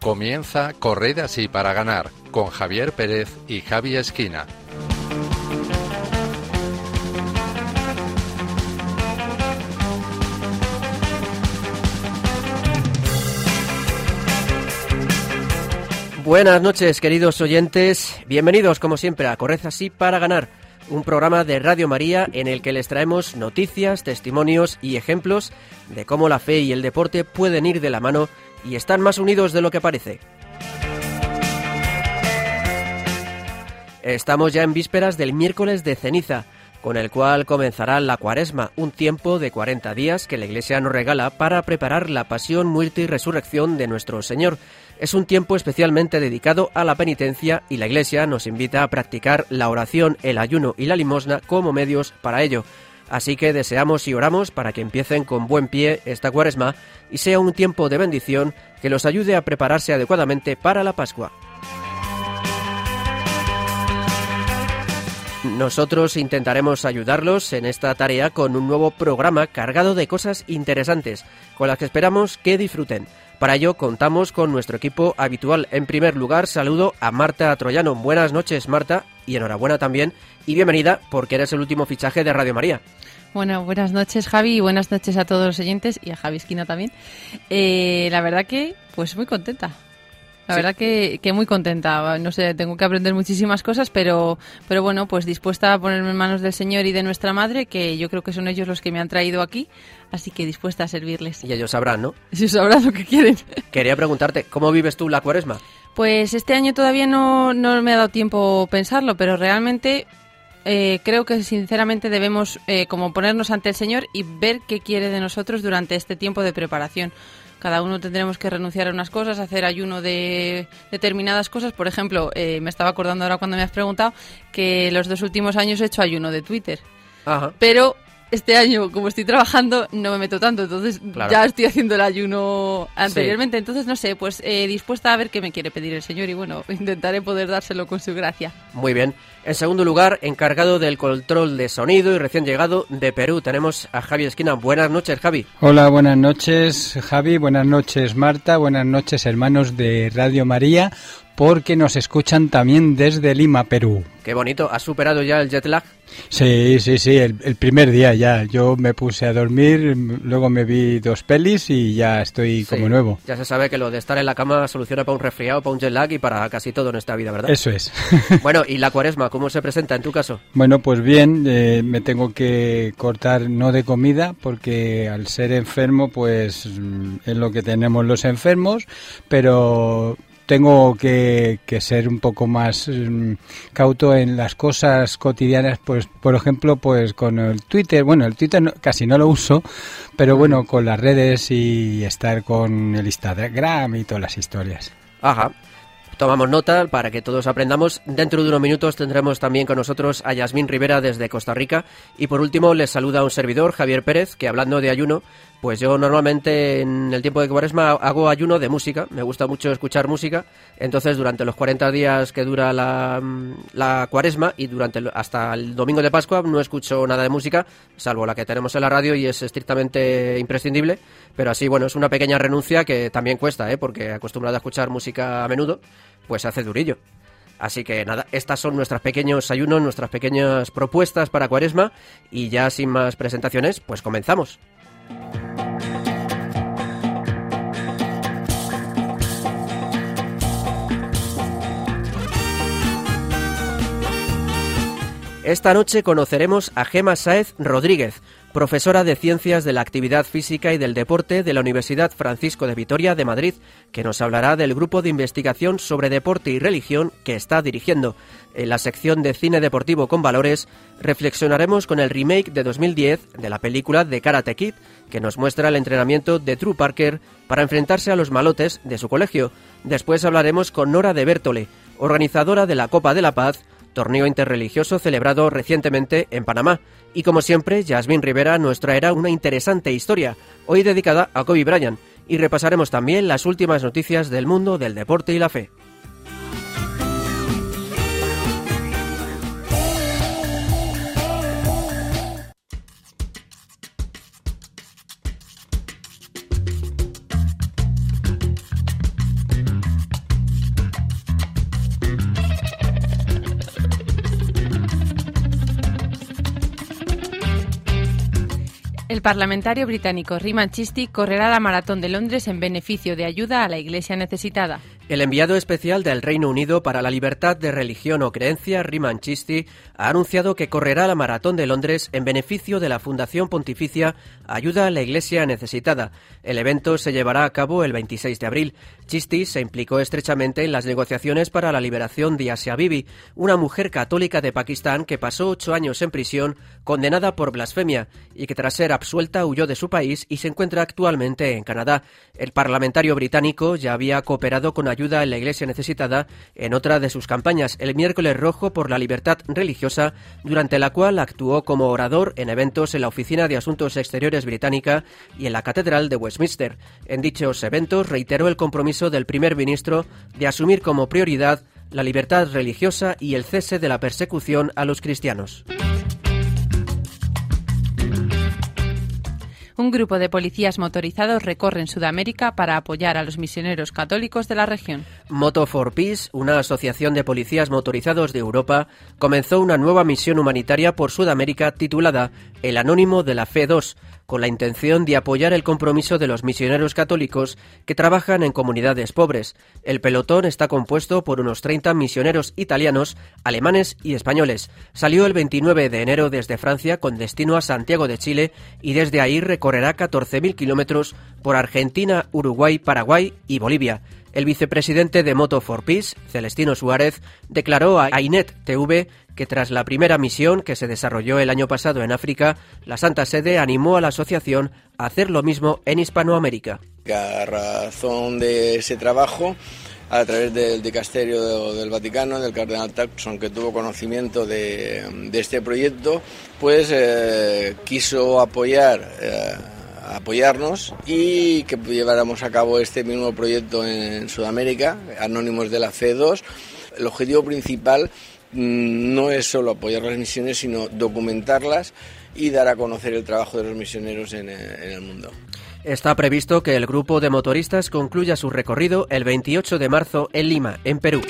Comienza Correr así para ganar con Javier Pérez y Javi Esquina. Buenas noches, queridos oyentes. Bienvenidos, como siempre, a Corred así para ganar, un programa de Radio María en el que les traemos noticias, testimonios y ejemplos de cómo la fe y el deporte pueden ir de la mano y están más unidos de lo que parece. Estamos ya en vísperas del miércoles de ceniza, con el cual comenzará la cuaresma, un tiempo de 40 días que la Iglesia nos regala para preparar la pasión, muerte y resurrección de nuestro Señor. Es un tiempo especialmente dedicado a la penitencia y la Iglesia nos invita a practicar la oración, el ayuno y la limosna como medios para ello. Así que deseamos y oramos para que empiecen con buen pie esta cuaresma y sea un tiempo de bendición que los ayude a prepararse adecuadamente para la Pascua. Nosotros intentaremos ayudarlos en esta tarea con un nuevo programa cargado de cosas interesantes, con las que esperamos que disfruten. Para ello contamos con nuestro equipo habitual. En primer lugar, saludo a Marta Troyano. Buenas noches, Marta, y enhorabuena también, y bienvenida porque eres el último fichaje de Radio María. Bueno, buenas noches Javi y buenas noches a todos los oyentes y a Javi Esquina también. Eh, la verdad que, pues muy contenta. La verdad que, que, muy contenta. No sé, tengo que aprender muchísimas cosas, pero, pero bueno, pues dispuesta a ponerme en manos del Señor y de nuestra Madre, que yo creo que son ellos los que me han traído aquí, así que dispuesta a servirles. Y ellos sabrán, ¿no? Ellos sabrán lo que quieren. Quería preguntarte, ¿cómo vives tú la cuaresma? Pues este año todavía no, no me ha dado tiempo pensarlo, pero realmente eh, creo que sinceramente debemos eh, como ponernos ante el Señor y ver qué quiere de nosotros durante este tiempo de preparación. Cada uno tendremos que renunciar a unas cosas, hacer ayuno de determinadas cosas. Por ejemplo, eh, me estaba acordando ahora cuando me has preguntado que los dos últimos años he hecho ayuno de Twitter. Ajá. Pero este año, como estoy trabajando, no me meto tanto, entonces Claro. ya estoy haciendo el ayuno anteriormente. Entonces, no sé, pues eh, dispuesta a ver qué me quiere pedir el Señor y bueno, intentaré poder dárselo con su gracia. Muy bien. En segundo lugar, encargado del control de sonido y recién llegado de Perú, tenemos a Javi Esquina. Buenas noches, Javi. Hola, buenas noches Javi, buenas noches Marta, buenas noches hermanos de Radio María, porque nos escuchan también desde Lima, Perú. Qué bonito. ¿Has superado ya el jet lag? Sí, sí, sí, el, el primer día ya. Yo me puse a dormir, luego me vi dos pelis y ya estoy como nuevo. Ya se sabe que lo de estar en la cama soluciona para un resfriado, para un jet lag y para casi todo en esta vida, ¿verdad? Eso es. Bueno, ¿y la cuaresma cómo se presenta en tu caso? Bueno, pues bien, eh, me tengo que cortar no de comida porque al ser enfermo, pues mm, es lo que tenemos los enfermos, pero tengo que, que ser un poco más mm, cauto en las cosas cotidianas, pues por ejemplo, pues con el Twitter, bueno, el Twitter no- casi no lo uso, pero bueno, con las redes y estar con el Instagram y todas las historias. Ajá. Tomamos nota para que todos aprendamos. Dentro de unos minutos tendremos también con nosotros a Yasmín Rivera desde Costa Rica. Y por último les saluda un servidor, Javier Pérez, que hablando de ayuno, pues yo normalmente en el tiempo de cuaresma hago ayuno de música. Me gusta mucho escuchar música. Entonces durante los 40 días que dura la, la cuaresma y durante hasta el domingo de Pascua no escucho nada de música, salvo la que tenemos en la radio y es estrictamente imprescindible. Pero así, bueno, es una pequeña renuncia que también cuesta, ¿eh? porque acostumbrado a escuchar música a menudo, pues hace durillo. Así que nada, estas son nuestros pequeños ayunos, nuestras pequeñas propuestas para Cuaresma y ya sin más presentaciones, pues comenzamos. Esta noche conoceremos a Gema Sáez Rodríguez, profesora de Ciencias de la Actividad Física y del Deporte de la Universidad Francisco de Vitoria de Madrid, que nos hablará del grupo de investigación sobre deporte y religión que está dirigiendo. En la sección de cine deportivo con valores reflexionaremos con el remake de 2010 de la película de Karate Kid, que nos muestra el entrenamiento de True Parker para enfrentarse a los malotes de su colegio. Después hablaremos con Nora de Bertole, organizadora de la Copa de la Paz, torneo interreligioso celebrado recientemente en Panamá. Y como siempre, Jasmine Rivera nos traerá una interesante historia, hoy dedicada a Kobe Bryant, y repasaremos también las últimas noticias del mundo del deporte y la fe. El parlamentario británico Riman Chisti correrá la maratón de Londres en beneficio de ayuda a la Iglesia necesitada. El enviado especial del Reino Unido para la libertad de religión o creencia, Riman Chisti, ha anunciado que correrá la maratón de Londres en beneficio de la Fundación Pontificia Ayuda a la Iglesia Necesitada. El evento se llevará a cabo el 26 de abril. Chisti se implicó estrechamente en las negociaciones para la liberación de Asia Bibi, una mujer católica de Pakistán que pasó ocho años en prisión, condenada por blasfemia, y que tras ser absuelta huyó de su país y se encuentra actualmente en Canadá. El parlamentario británico ya había cooperado con ayuda en la Iglesia necesitada en otra de sus campañas, el miércoles rojo por la libertad religiosa, durante la cual actuó como orador en eventos en la Oficina de Asuntos Exteriores británica y en la Catedral de Westminster. En dichos eventos reiteró el compromiso del primer ministro de asumir como prioridad la libertad religiosa y el cese de la persecución a los cristianos. Un grupo de policías motorizados recorren Sudamérica para apoyar a los misioneros católicos de la región. Moto for Peace, una asociación de policías motorizados de Europa, comenzó una nueva misión humanitaria por Sudamérica titulada El Anónimo de la Fe 2, con la intención de apoyar el compromiso de los misioneros católicos que trabajan en comunidades pobres. El pelotón está compuesto por unos 30 misioneros italianos, alemanes y españoles. Salió el 29 de enero desde Francia con destino a Santiago de Chile y desde ahí recorrerá 14.000 kilómetros por Argentina, Uruguay, Paraguay y Bolivia. El vicepresidente de Moto for Peace, Celestino Suárez, declaró a INET TV que tras la primera misión que se desarrolló el año pasado en África, la Santa Sede animó a la asociación a hacer lo mismo en Hispanoamérica. A razón de ese trabajo, a través del dicasterio del Vaticano, del cardenal Taxon, que tuvo conocimiento de, este proyecto, pues eh, quiso apoyar. Eh, apoyarnos y que lleváramos a cabo este mismo proyecto en Sudamérica, Anónimos de la Fe 2. El objetivo principal Mm, no es solo apoyar las misiones, sino documentarlas y dar a conocer el trabajo de los misioneros en, eh, el mundo. Está previsto que el grupo de motoristas concluya su recorrido el 28 de marzo en Lima, en Perú.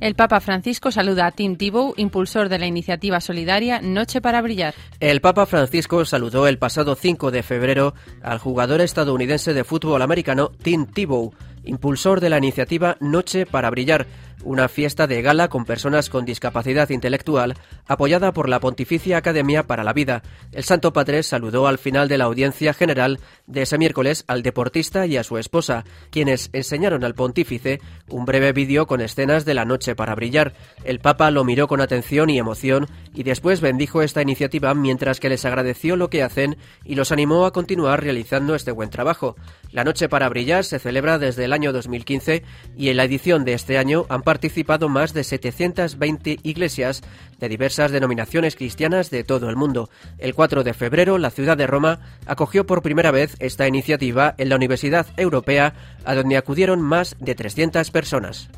El Papa Francisco saluda a Tim Tebow, impulsor de la iniciativa solidaria Noche para Brillar. El Papa Francisco saludó el pasado 5 de febrero al jugador estadounidense de fútbol americano Tim Tebow, impulsor de la iniciativa Noche para Brillar, una fiesta de gala con personas con discapacidad intelectual apoyada por la Pontificia Academia para la Vida. El Santo Padre saludó al final de la audiencia general de ese miércoles al deportista y a su esposa, quienes enseñaron al pontífice un breve vídeo con escenas de la noche para brillar. El Papa lo miró con atención y emoción y después bendijo esta iniciativa mientras que les agradeció lo que hacen y los animó a continuar realizando este buen trabajo. La noche para brillar se celebra desde el año 2015 y en la edición de este año han participado más de 720 iglesias de diversas denominaciones cristianas de todo el mundo. El 4 de febrero, la ciudad de Roma acogió por primera vez esta iniciativa en la Universidad Europea, a donde acudieron más de 300 personas.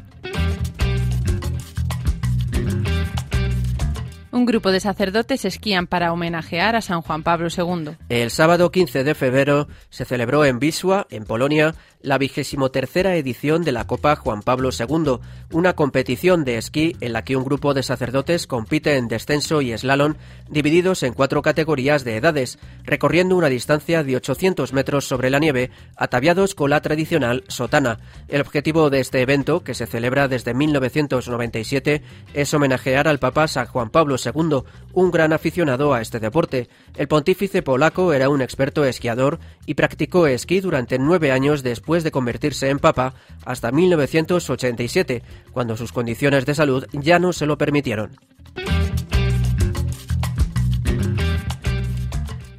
Un grupo de sacerdotes esquían para homenajear a San Juan Pablo II. El sábado 15 de febrero se celebró en Wisła, en Polonia, la vigésimo tercera edición de la Copa Juan Pablo II, una competición de esquí en la que un grupo de sacerdotes compite en descenso y slalom divididos en cuatro categorías de edades, recorriendo una distancia de 800 metros sobre la nieve, ataviados con la tradicional sotana. El objetivo de este evento, que se celebra desde 1997, es homenajear al Papa San Juan Pablo II, un gran aficionado a este deporte. El pontífice polaco era un experto esquiador y practicó esquí durante nueve años después de convertirse en papa hasta 1987, cuando sus condiciones de salud ya no se lo permitieron.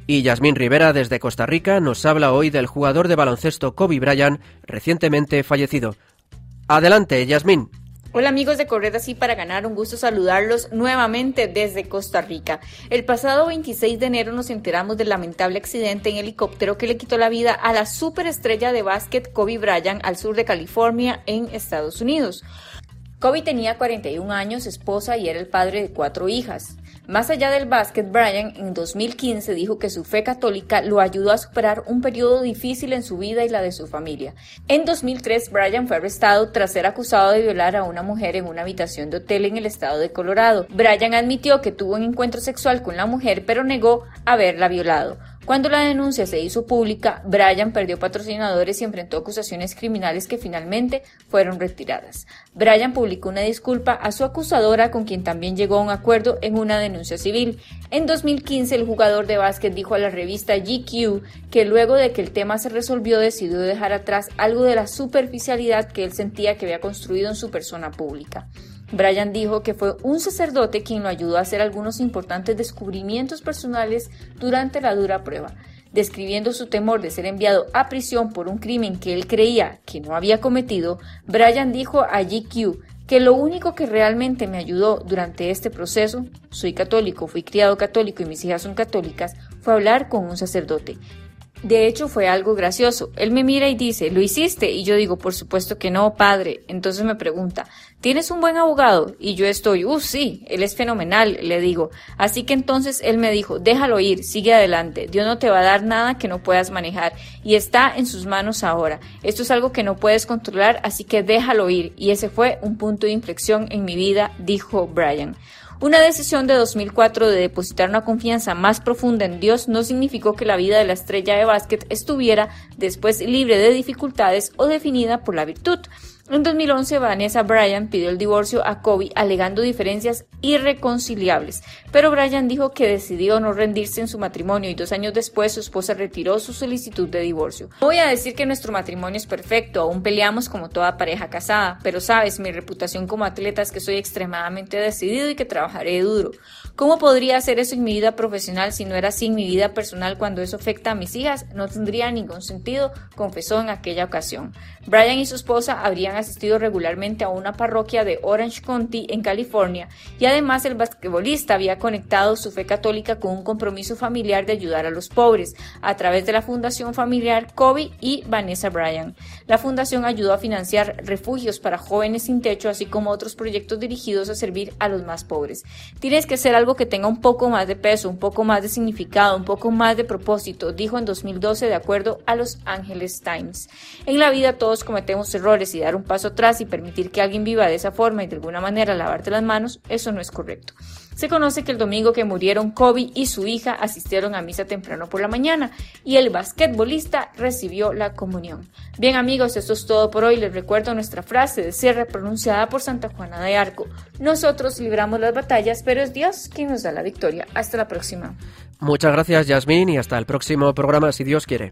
Y Yasmín Rivera desde Costa Rica nos habla hoy del jugador de baloncesto Kobe Bryant, recientemente fallecido. Adelante, Yasmín. Hola amigos de Correr Así para Ganar, un gusto saludarlos nuevamente desde Costa Rica. El pasado 26 de enero nos enteramos del lamentable accidente en helicóptero que le quitó la vida a la superestrella de básquet Kobe Bryant al sur de California en Estados Unidos. Kobe tenía 41 años, esposa y era el padre de cuatro hijas. Más allá del básquet, Brian en 2015 dijo que su fe católica lo ayudó a superar un periodo difícil en su vida y la de su familia. En 2003, Brian fue arrestado tras ser acusado de violar a una mujer en una habitación de hotel en el estado de Colorado. Brian admitió que tuvo un encuentro sexual con la mujer, pero negó haberla violado. Cuando la denuncia se hizo pública, Brian perdió patrocinadores y enfrentó acusaciones criminales que finalmente fueron retiradas. Brian publicó una disculpa a su acusadora con quien también llegó a un acuerdo en una denuncia civil. En 2015 el jugador de básquet dijo a la revista GQ que luego de que el tema se resolvió decidió dejar atrás algo de la superficialidad que él sentía que había construido en su persona pública. Brian dijo que fue un sacerdote quien lo ayudó a hacer algunos importantes descubrimientos personales durante la dura prueba. Describiendo su temor de ser enviado a prisión por un crimen que él creía que no había cometido, Brian dijo a GQ que lo único que realmente me ayudó durante este proceso, soy católico, fui criado católico y mis hijas son católicas, fue hablar con un sacerdote. De hecho, fue algo gracioso. Él me mira y dice, ¿lo hiciste? Y yo digo, por supuesto que no, padre. Entonces me pregunta, ¿tienes un buen abogado? Y yo estoy, uh, sí, él es fenomenal, le digo. Así que entonces él me dijo, déjalo ir, sigue adelante. Dios no te va a dar nada que no puedas manejar. Y está en sus manos ahora. Esto es algo que no puedes controlar, así que déjalo ir. Y ese fue un punto de inflexión en mi vida, dijo Brian. Una decisión de 2004 de depositar una confianza más profunda en Dios no significó que la vida de la estrella de básquet estuviera después libre de dificultades o definida por la virtud. En 2011, Vanessa Bryan pidió el divorcio a Kobe alegando diferencias irreconciliables, pero Bryan dijo que decidió no rendirse en su matrimonio y dos años después su esposa retiró su solicitud de divorcio. No voy a decir que nuestro matrimonio es perfecto, aún peleamos como toda pareja casada, pero sabes, mi reputación como atleta es que soy extremadamente decidido y que trabajaré duro. ¿Cómo podría hacer eso en mi vida profesional si no era así en mi vida personal cuando eso afecta a mis hijas? No tendría ningún sentido, confesó en aquella ocasión. Brian y su esposa habrían asistido regularmente a una parroquia de Orange County en California y además el basquetbolista había conectado su fe católica con un compromiso familiar de ayudar a los pobres a través de la Fundación Familiar Kobe y Vanessa Bryan. La fundación ayudó a financiar refugios para jóvenes sin techo así como otros proyectos dirigidos a servir a los más pobres. Tienes que ser algo que tenga un poco más de peso, un poco más de significado, un poco más de propósito, dijo en 2012 de acuerdo a Los Angeles Times. En la vida todos cometemos errores y dar un paso atrás y permitir que alguien viva de esa forma y de alguna manera lavarte las manos, eso no es correcto. Se conoce que el domingo que murieron Kobe y su hija asistieron a misa temprano por la mañana y el basquetbolista recibió la comunión. Bien amigos, esto es todo por hoy. Les recuerdo nuestra frase de cierre pronunciada por Santa Juana de Arco. Nosotros libramos las batallas, pero es Dios quien nos da la victoria. Hasta la próxima. Muchas gracias Yasmín y hasta el próximo programa si Dios quiere.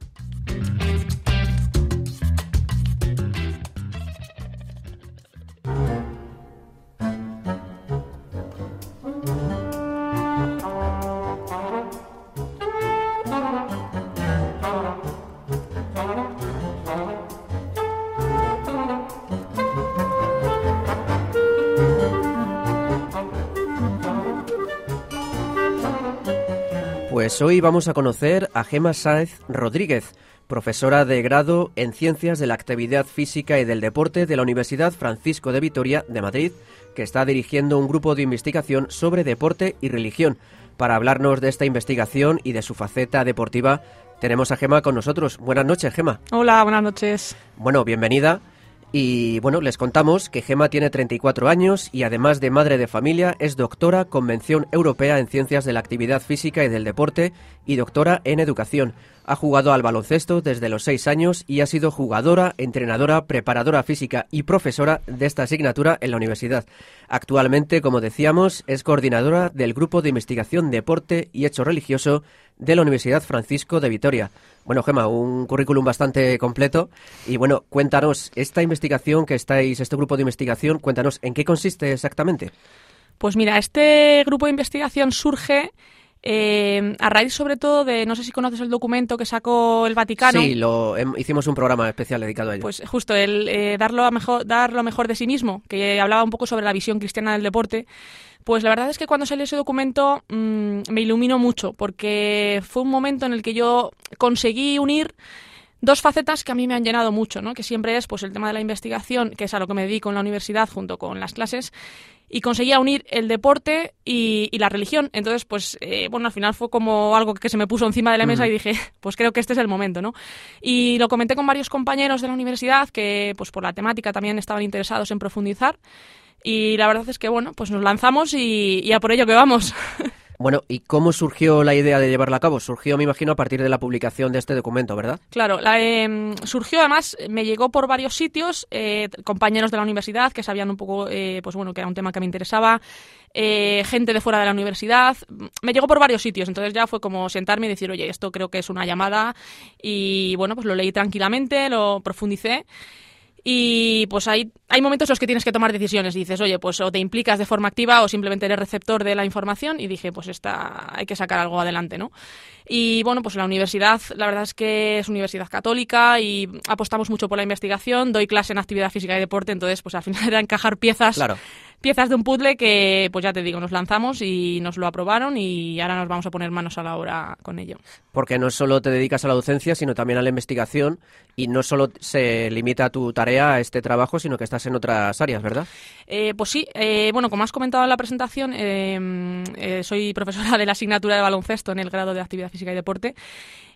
Pues hoy vamos a conocer a Gema Sáez Rodríguez, profesora de grado en Ciencias de la Actividad Física y del Deporte de la Universidad Francisco de Vitoria de Madrid, que está dirigiendo un grupo de investigación sobre deporte y religión. Para hablarnos de esta investigación y de su faceta deportiva, tenemos a Gema con nosotros. Buenas noches, Gema. Hola, buenas noches. Bueno, bienvenida. Y bueno, les contamos que Gema tiene 34 años y además de madre de familia es doctora Convención Europea en Ciencias de la Actividad Física y del Deporte y doctora en Educación. Ha jugado al baloncesto desde los 6 años y ha sido jugadora, entrenadora, preparadora física y profesora de esta asignatura en la universidad. Actualmente, como decíamos, es coordinadora del Grupo de Investigación Deporte y Hecho Religioso de la Universidad Francisco de Vitoria. Bueno, Gema, un currículum bastante completo. Y bueno, cuéntanos, esta investigación que estáis, este grupo de investigación, cuéntanos, ¿en qué consiste exactamente? Pues mira, este grupo de investigación surge eh, a raíz sobre todo de, no sé si conoces el documento que sacó el Vaticano. Sí, lo, hicimos un programa especial dedicado a ello. Pues justo, el eh, dar, lo mejor, dar lo mejor de sí mismo, que hablaba un poco sobre la visión cristiana del deporte. Pues la verdad es que cuando salió ese documento mmm, me iluminó mucho, porque fue un momento en el que yo conseguí unir dos facetas que a mí me han llenado mucho, ¿no? que siempre es pues el tema de la investigación, que es a lo que me dedico en la universidad junto con las clases, y conseguía unir el deporte y, la religión. Entonces, pues, eh, bueno, al final fue como algo que se me puso encima de la mesa y dije, pues creo que este es el momento, ¿no? Y lo comenté con varios compañeros de la universidad que, pues por la temática también estaban interesados en profundizar. Y la verdad es que, bueno, pues nos lanzamos y, y a por ello que vamos. Bueno, ¿y cómo surgió la idea de llevarla a cabo? Surgió, me imagino, a partir de la publicación de este documento, ¿verdad? Claro, la, em, surgió además, me llegó por varios sitios, eh, compañeros de la universidad que sabían un poco, eh, pues bueno, que era un tema que me interesaba, eh, gente de fuera de la universidad, me llegó por varios sitios, entonces ya fue como sentarme y decir, oye, esto creo que es una llamada y bueno, pues lo leí tranquilamente, lo profundicé. Y pues hay, hay momentos en los que tienes que tomar decisiones. dices, oye, pues o te implicas de forma activa o simplemente eres receptor de la información. Y dije, pues esta, hay que sacar algo adelante, ¿no? Y bueno, pues la universidad, la verdad es que es universidad católica y apostamos mucho por la investigación. Doy clase en actividad física y deporte, entonces pues al final era encajar piezas. Claro piezas de un puzzle que, pues ya te digo, nos lanzamos y nos lo aprobaron y ahora nos vamos a poner manos a la obra con ello. Porque no solo te dedicas a la docencia, sino también a la investigación y no solo se limita tu tarea a este trabajo, sino que estás en otras áreas, ¿verdad? Eh, pues sí, eh, bueno, como has comentado en la presentación, eh, soy profesora de la asignatura de baloncesto en el grado de actividad física y deporte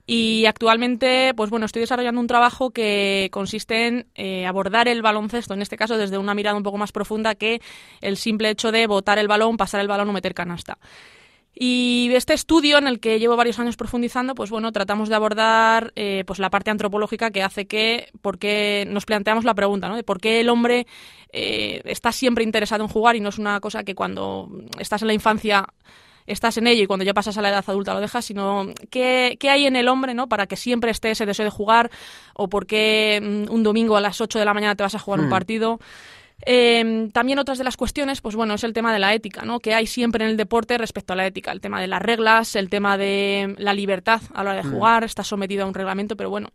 y actualmente, pues bueno, estoy desarrollando un trabajo que consiste en eh, abordar el baloncesto, en este caso desde una mirada un poco más profunda que el simple hecho de botar el balón, pasar el balón o meter canasta. Y este estudio en el que llevo varios años profundizando, pues bueno, tratamos de abordar eh, pues la parte antropológica que hace que, porque nos planteamos la pregunta, ¿no? De por qué el hombre eh, está siempre interesado en jugar y no es una cosa que cuando estás en la infancia estás en ello y cuando ya pasas a la edad adulta lo dejas, sino qué, qué hay en el hombre ¿no? para que siempre esté ese deseo de jugar o por qué mm, un domingo a las 8 de la mañana te vas a jugar un hmm. partido. Em, también otras de las cuestiones, pues bueno, es el tema de la ética, ¿no? Que hay siempre en el deporte respecto a la ética, el tema de las reglas, el tema de la libertad a la hora de hmm. jugar, estás sometido a un reglamento, pero bueno.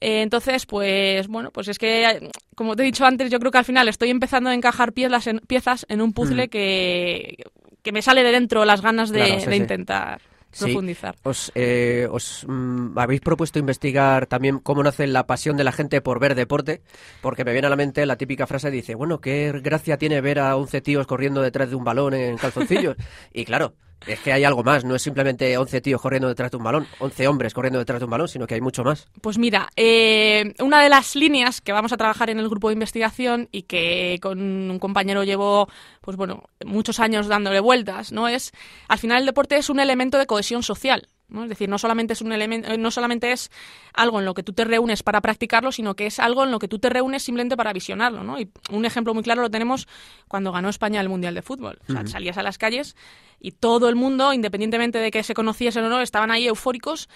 Eh, entonces, pues bueno, pues es que, como te he dicho antes, yo creo que al final estoy empezando a encajar piezas en, piezas en un puzzle hmm. que, que me sale de dentro las ganas de, intentar profundizar. ¿Os, eh, os mm, habéis propuesto investigar también cómo nace la pasión de la gente por ver deporte? Porque me viene a la mente la típica frase dice, bueno, qué gracia tiene ver a 11 tíos corriendo detrás de un balón en calzoncillos. y claro, es que hay algo más, no es simplemente 11 tíos corriendo detrás de un balón, 11 hombres corriendo detrás de un balón, sino que hay mucho más. Pues mira, eh, una de las líneas que vamos a trabajar en el grupo de investigación y que con un compañero llevo, pues bueno, muchos años dándole vueltas, ¿no? Es, al final el deporte es un elemento de cohesión social. Es decir, no solamente es un elemento, eh, no solamente es algo en lo que tú te reúnes para practicarlo, sino que es algo en lo que tú te reúnes simplemente para visionarlo, ¿no? Y un ejemplo muy claro lo tenemos cuando ganó España el Mundial de Fútbol. O sea, salías a las calles y todo el mundo, independientemente de que se conociesen o no, estaban ahí eufóricos.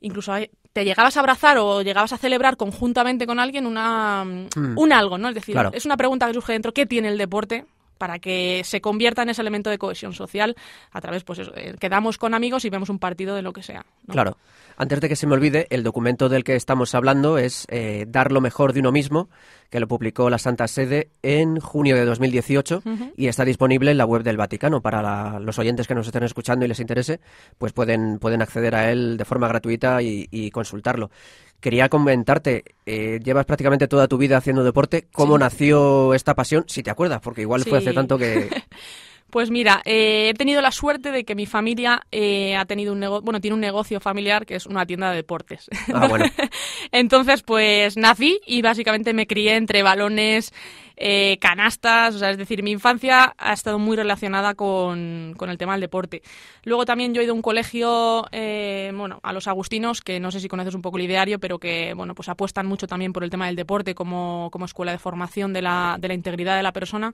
Incluso te llegabas a abrazar o llegabas a celebrar conjuntamente con alguien una, mm. un algo, ¿no? Es decir, es una pregunta que surge dentro, ¿qué tiene el deporte? Para que se convierta en ese elemento de cohesión social a través, pues eso, eh, quedamos con amigos y vemos un partido de lo que sea. Claro. Antes de que se me olvide, el documento del que estamos hablando es eh, Dar lo mejor de uno mismo, que lo publicó la Santa Sede en junio de 2018 y está disponible en la web del Vaticano. Para los oyentes que nos estén escuchando y les interese, pues pueden, pueden acceder a él de forma gratuita y consultarlo. Quería comentarte, eh, llevas prácticamente toda tu vida haciendo deporte. ¿Cómo nació esta pasión? Si te acuerdas, porque igual fue hace tanto que... Pues mira, eh, he tenido la suerte de que mi familia eh, ha tenido un negocio, bueno, tiene un negocio familiar que es una tienda de deportes. Ah, bueno. Entonces, pues nací y básicamente me crié entre balones, eh, canastas, o sea, es decir, mi infancia ha estado muy relacionada con, con, el tema del deporte. Luego también yo he ido a un colegio, bueno, a los agustinos, que no sé si conoces un poco el ideario, pero que, bueno, pues apuestan mucho también por el tema del deporte como, como escuela de formación de la, de la integridad de la persona.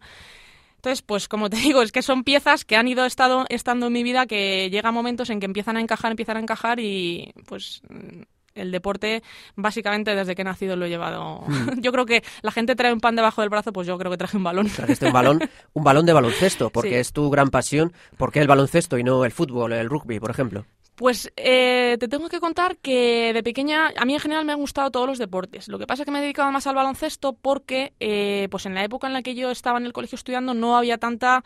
Entonces, pues como te digo, es que son piezas que han ido estado, estando en mi vida que llega momentos en que empiezan a encajar, empiezan a encajar y pues el deporte básicamente desde que he nacido lo he llevado. Mm. Yo creo que la gente trae un pan debajo del brazo, pues yo creo que traje un balón. Trajiste un balón, un balón de baloncesto, porque es tu gran pasión. ¿Por qué el baloncesto y no el fútbol, el rugby, por ejemplo? Pues eh, te tengo que contar que de pequeña, a mí en general me han gustado todos los deportes. Lo que pasa es que me he dedicado más al baloncesto porque, eh, pues en la época en la que yo estaba en el colegio estudiando no había tanta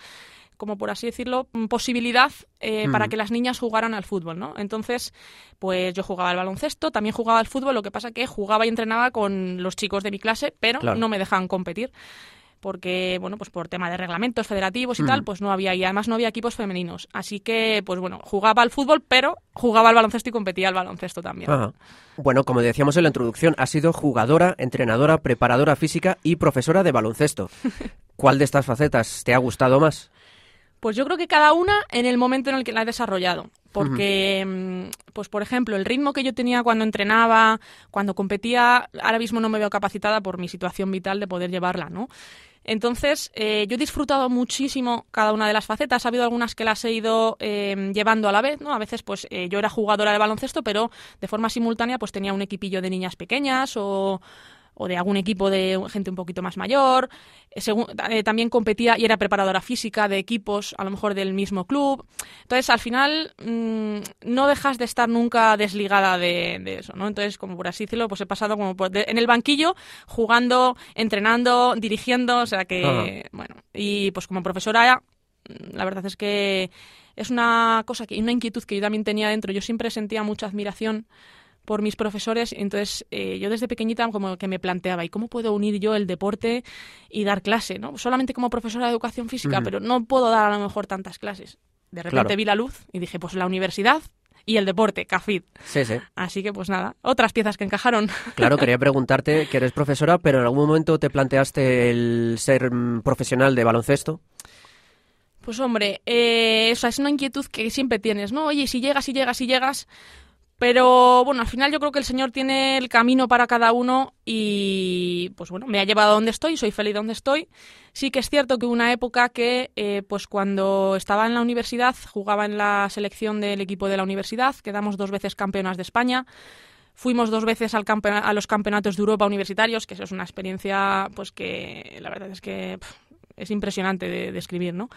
como por así decirlo, mm, posibilidad eh, para que las niñas jugaran al fútbol, ¿no? Entonces, pues yo jugaba al baloncesto, también jugaba al fútbol, lo que pasa que jugaba y entrenaba con los chicos de mi clase, pero no me dejaban competir porque, bueno, pues por tema de reglamentos federativos y tal, pues no había, y además no había equipos femeninos. Así que, pues bueno, jugaba al fútbol, pero jugaba al baloncesto y competía al baloncesto también. Bueno, como decíamos en la introducción, ha sido jugadora, entrenadora, preparadora física y profesora de baloncesto. ¿Cuál de estas facetas te ha gustado más? Pues yo creo que cada una en el momento en el que la he desarrollado. Porque, mm, pues por ejemplo, el ritmo que yo tenía cuando entrenaba, cuando competía, ahora mismo no me veo capacitada por mi situación vital de poder llevarla, ¿no? Entonces, eh, yo he disfrutado muchísimo cada una de las facetas. Ha habido algunas que las he ido eh, llevando a la vez, ¿no? A veces, pues, eh, yo era jugadora de baloncesto, pero de forma simultánea, pues tenía un equipillo de niñas pequeñas o o de algún equipo de gente un poquito más mayor. Eh, eh, también competía y era preparadora física de equipos, a lo mejor del mismo club. Entonces, al final, mm, no dejas de estar nunca desligada de, eso, ¿no? Entonces, como por así decirlo, pues he pasado como en el banquillo, jugando, entrenando, dirigiendo, o sea que, bueno, y pues como profesora, mm, la verdad es que es una cosa que, una inquietud que yo también tenía dentro. Yo siempre sentía mucha admiración por mis profesores. Entonces, eh, yo desde pequeñita como que me planteaba, ¿y cómo puedo unir yo el deporte y dar clase? ¿no? Solamente como profesora de educación física, pero no puedo dar a lo mejor tantas clases. De repente vi la luz y dije, pues la universidad y el deporte, CAFID. Sí, sí. Así que pues nada, otras piezas que encajaron. Claro, quería preguntarte que eres profesora, pero en algún momento te planteaste el ser mm, profesional de baloncesto. Pues hombre, eh, eso es una inquietud que siempre tienes, ¿no? Oye, si llegas, si llegas, si llegas, pero bueno, al final yo creo que el Señor tiene el camino para cada uno y pues bueno, me ha llevado a donde estoy, soy feliz donde estoy. Sí que es cierto que una época que eh, pues cuando estaba en la universidad jugaba en la selección del equipo de la universidad, quedamos dos veces campeonas de España. Fuimos dos veces al a los campeonatos de Europa universitarios, que eso es una experiencia pues que la verdad es que es impresionante de describir, ¿no?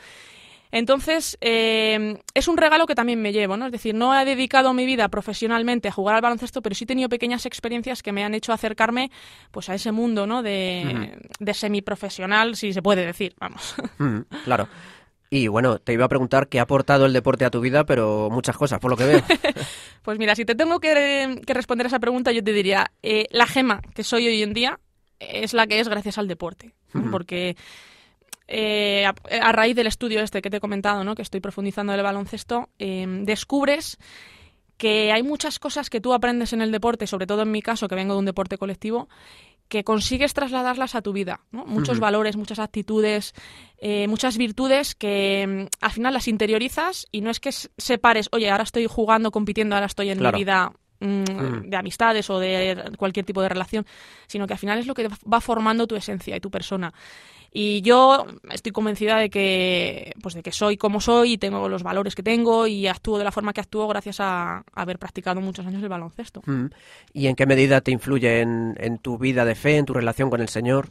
Entonces, eh, es un regalo que también me llevo, ¿no? Es decir, no he dedicado mi vida profesionalmente a jugar al baloncesto, pero sí he tenido pequeñas experiencias que me han hecho acercarme pues a ese mundo, ¿no? De, de semiprofesional, si se puede decir, vamos. claro. Y bueno, te iba a preguntar qué ha aportado el deporte a tu vida, pero muchas cosas, por lo que veo. pues mira, si te tengo que, responder a esa pregunta, yo te diría, eh, la gema que soy hoy en día es la que es gracias al deporte. Porque eh, a, raíz del estudio este que te he comentado, ¿no? que estoy profundizando en el baloncesto, em, descubres que hay muchas cosas que tú aprendes en el deporte, sobre todo en mi caso, que vengo de un deporte colectivo, que consigues trasladarlas a tu vida. Muchos valores, muchas actitudes, eh, muchas virtudes que em, al final las interiorizas y no es que separes, oye, ahora estoy jugando, compitiendo, ahora estoy en mi vida mm, de amistades o de cualquier tipo de relación, sino que al final es lo que va formando tu esencia y tu persona. Y yo estoy convencida de que, pues de que soy como soy y tengo los valores que tengo y actúo de la forma que actúo gracias a, haber practicado muchos años el baloncesto. Mm. ¿Y en qué medida te influye en, tu vida de fe, en tu relación con el Señor?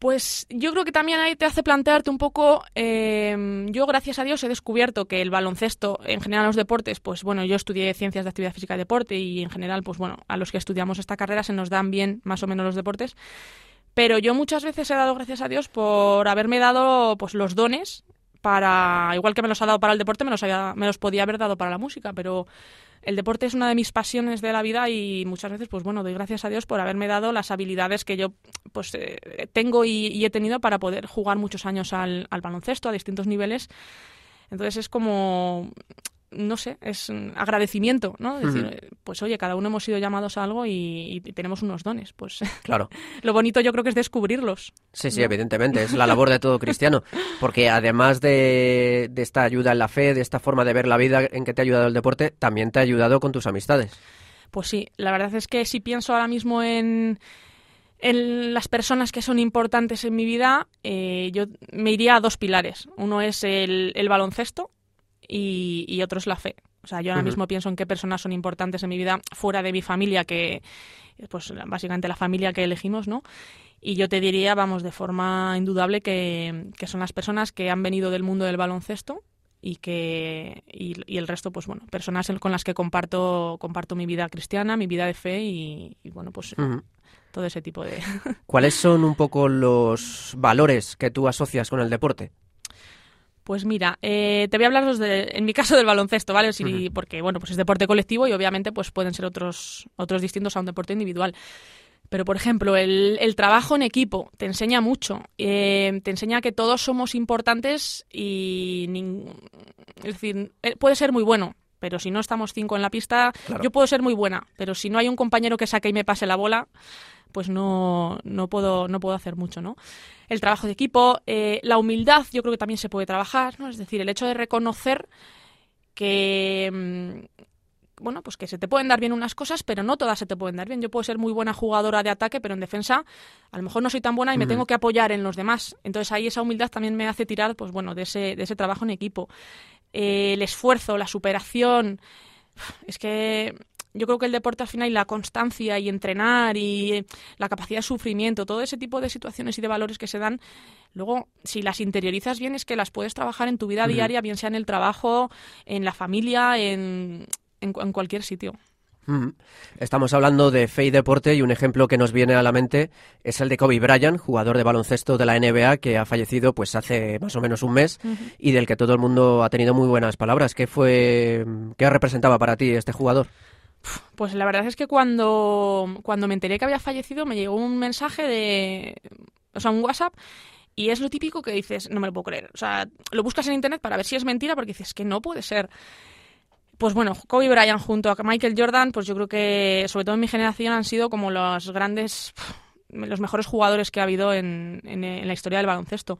Pues yo creo que también ahí te hace plantearte un poco, eh, yo gracias a Dios he descubierto que el baloncesto, en general los deportes, pues bueno, yo estudié ciencias de actividad física y deporte y en general, pues bueno, a los que estudiamos esta carrera se nos dan bien más o menos los deportes. Pero yo muchas veces he dado gracias a Dios por haberme dado pues los dones para, igual que me los ha dado para el deporte, me los, me los podía haber dado para la música, pero el deporte es una de mis pasiones de la vida y muchas veces, pues bueno, doy gracias a Dios por haberme dado las habilidades que yo pues eh, tengo y, he tenido para poder jugar muchos años al, al baloncesto a distintos niveles. Entonces es como no sé, es agradecimiento, ¿no? Decir, pues oye, cada uno hemos sido llamados a algo y, tenemos unos dones. Pues claro. lo bonito yo creo que es descubrirlos. Sí, sí, evidentemente, es la labor de todo cristiano, porque además de, de, esta ayuda en la fe, de esta forma de ver la vida en que te ha ayudado el deporte, también te ha ayudado con tus amistades. Pues sí, la verdad es que si pienso ahora mismo en en las personas que son importantes en mi vida, eh, yo me iría a dos pilares. Uno es el, el baloncesto, y, otro es la fe. O sea, yo ahora mismo pienso en qué personas son importantes en mi vida fuera de mi familia, que pues básicamente la familia que elegimos, ¿no? Y yo te diría, vamos, de forma indudable que, son las personas que han venido del mundo del baloncesto y que y, el resto pues bueno personas con las que comparto comparto mi vida cristiana mi vida de fe y, bueno pues todo ese tipo de cuáles son un poco los valores que tú asocias con el deporte Pues mira, eh, te voy a hablar de, en mi caso del baloncesto, ¿vale? Porque, bueno, pues es deporte colectivo y obviamente pues pueden ser otros, otros distintos a un deporte individual. Pero, por ejemplo, el, trabajo en equipo te enseña mucho. Eh, te enseña que todos somos importantes y... Es decir, eh, puede ser muy bueno, pero si no estamos cinco en la pista, yo puedo ser muy buena, pero si no hay un compañero que saque y me pase la bola, pues no, no, puedo, no puedo hacer mucho, ¿no? El trabajo de equipo, eh, la humildad yo creo que también se puede trabajar, ¿no? Es decir, el hecho de reconocer que, mm, bueno, pues que se te pueden dar bien unas cosas, pero no todas se te pueden dar bien. Yo puedo ser muy buena jugadora de ataque, pero en defensa a lo mejor no soy tan buena y me tengo que apoyar en los demás. Entonces ahí esa humildad también me hace tirar, pues bueno, de ese, de ese trabajo en equipo. Eh, el esfuerzo, la superación. Es que yo creo que el deporte al final y la constancia y entrenar y la capacidad de sufrimiento, todo ese tipo de situaciones y de valores que se dan, luego si las interiorizas bien es que las puedes trabajar en tu vida diaria, bien sea en el trabajo, en la familia, en, en, cualquier sitio. Estamos hablando de fe y deporte y un ejemplo que nos viene a la mente es el de Kobe Bryant, jugador de baloncesto de la NBA que ha fallecido pues hace más o menos un mes y del que todo el mundo ha tenido muy buenas palabras. ¿Qué fue qué representaba para ti este jugador? Pues la verdad es que cuando, cuando me enteré que había fallecido me llegó un mensaje de, o sea, un WhatsApp y es lo típico que dices, no me lo puedo creer. O sea, lo buscas en internet para ver si es mentira porque dices que no puede ser. Pues bueno, Kobe Bryant junto a Michael Jordan, pues yo creo que sobre todo en mi generación han sido como los grandes, los mejores jugadores que ha habido en, en la historia del baloncesto.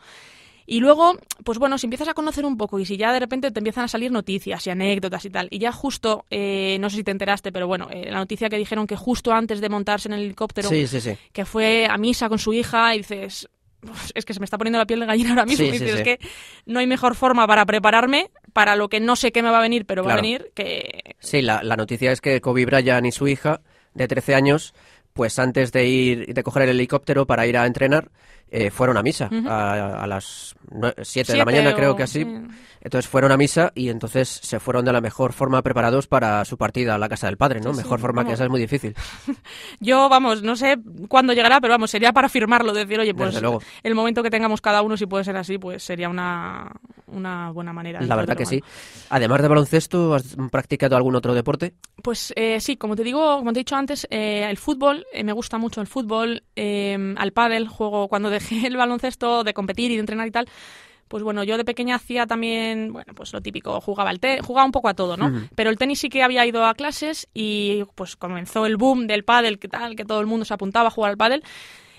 Y luego, pues bueno, si empiezas a conocer un poco y si ya de repente te empiezan a salir noticias y anécdotas y tal, y ya justo, eh, no sé si te enteraste, pero bueno, eh, la noticia que dijeron que justo antes de montarse en el helicóptero, que fue a misa con su hija, y dices, es que se me está poniendo la piel de gallina ahora mismo. es que no hay mejor forma para prepararme para lo que no sé qué me va a venir, pero va a venir que... Sí, la, la noticia es que Kobe Bryant y su hija de 13 años, pues antes de ir de coger el helicóptero para ir a entrenar, eh, fueron a misa a, las 7 de la mañana, creo que así. Entonces fueron a misa y entonces se fueron de la mejor forma preparados para su partida a la casa del padre, ¿no? mejor forma que esa es muy difícil. Yo, vamos, no sé cuándo llegará, pero vamos, sería para firmarlo, decir, oye, pues el momento que tengamos cada uno, si puede ser así, pues sería una, una buena manera. La verdad que sí. Además de baloncesto, ¿has practicado algún otro deporte? Pues eh, sí, como te digo, como te he dicho antes, eh, el fútbol, me gusta mucho el fútbol, al pádel, juego cuando dejé el baloncesto de competir y de entrenar y tal, pues bueno, yo de pequeña hacía también, bueno, pues lo típico, jugaba al jugaba un poco a todo, ¿no? Pero el tenis sí que había ido a clases y pues comenzó el boom del pádel, que tal, que todo el mundo se apuntaba a jugar al pádel.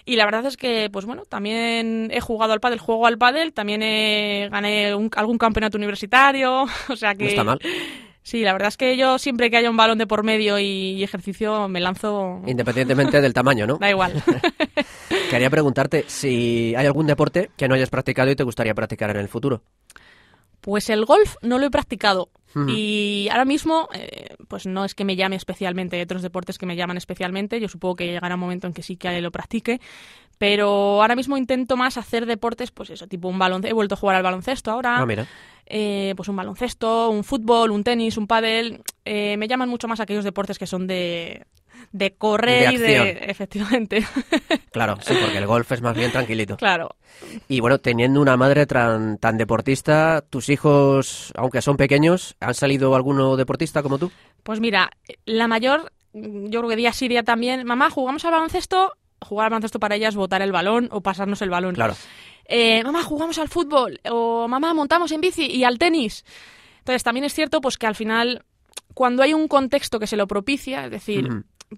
Y la verdad es que, pues bueno, también he jugado al pádel, juego al pádel, también he, gané algún campeonato universitario, o sea que... No está mal. Sí, la verdad es que yo siempre que haya un balón de por medio y ejercicio me lanzo. Independientemente del tamaño, ¿no? Da igual. Quería preguntarte si hay algún deporte que no hayas practicado y te gustaría practicar en el futuro. Pues el golf no lo he practicado. Y ahora mismo, eh, pues no es que me llame especialmente, hay otros deportes que me llaman especialmente. Yo supongo que llegará un momento en que sí que lo practique. Pero ahora mismo intento más hacer deportes, pues eso, tipo un baloncesto. He vuelto a jugar al baloncesto ahora. Ah, mira. Eh, pues un baloncesto, un fútbol, un tenis, un pádel. Eh, me llaman mucho más aquellos deportes que son de, de correr y de... Efectivamente. Claro, sí, porque el golf es más bien tranquilito. Claro. Y bueno, teniendo una madre tan, tan deportista, ¿tus hijos, aunque son pequeños, han salido alguno deportista como tú? Pues mira, la mayor, yo creo que día día también, mamá, jugamos al baloncesto, jugar al baloncesto para ella es botar el balón o pasarnos el balón. Claro. Eh, mamá, jugamos al fútbol, o mamá, montamos en bici y al tenis. Entonces, también es cierto pues que al final, cuando hay un contexto que se lo propicia, es decir,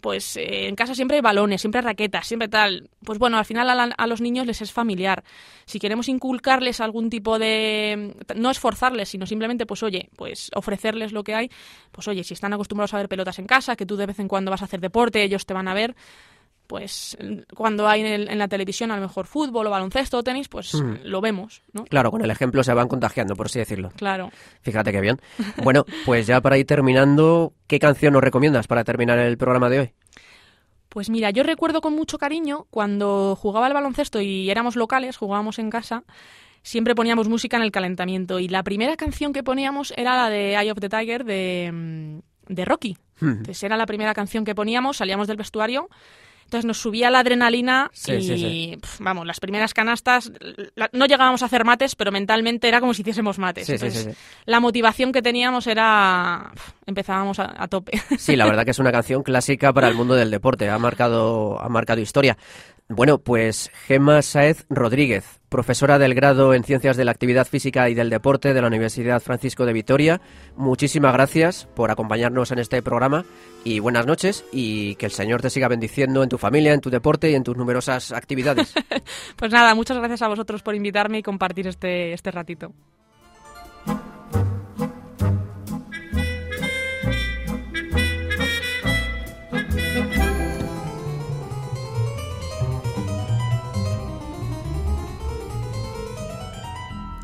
pues eh, en casa siempre hay balones, siempre hay raquetas, siempre tal. Pues bueno, al final a, los niños les es familiar. Si queremos inculcarles algún tipo de... no esforzarles, sino simplemente, pues oye, pues ofrecerles lo que hay, pues oye, si están acostumbrados a ver pelotas en casa, que tú de vez en cuando vas a hacer deporte, ellos te van a ver, pues cuando hay en, la televisión a lo mejor fútbol o baloncesto o tenis, pues mm. lo vemos, ¿no? Claro, con el ejemplo se van contagiando, por así decirlo. Claro. Fíjate qué bien. Bueno, pues ya para ir terminando, ¿qué canción nos recomiendas para terminar el programa de hoy? Pues mira, yo recuerdo con mucho cariño cuando jugaba al baloncesto y éramos locales, jugábamos en casa, siempre poníamos música en el calentamiento y la primera canción que poníamos era la de Eye of the Tiger de, mm, de Rocky. Hmm. Entonces era la primera canción que poníamos, salíamos del vestuario Entonces nos subía la adrenalina y, vamos, las primeras canastas, no llegábamos a hacer mates, pero mentalmente era como si hiciésemos mates. la motivación que teníamos era, empezábamos a, tope. Sí, la verdad que es una canción clásica para el mundo del deporte, ha marcado, ha marcado historia. Bueno, pues Gemma Saez Rodríguez, profesora del grado en Ciencias de la Actividad Física y del Deporte de la Universidad Francisco de Vitoria, muchísimas gracias por acompañarnos en este programa y buenas noches y que el Señor te siga bendiciendo en tu familia, en tu deporte y en tus numerosas actividades. pues nada, muchas gracias a vosotros por invitarme y compartir este, este ratito.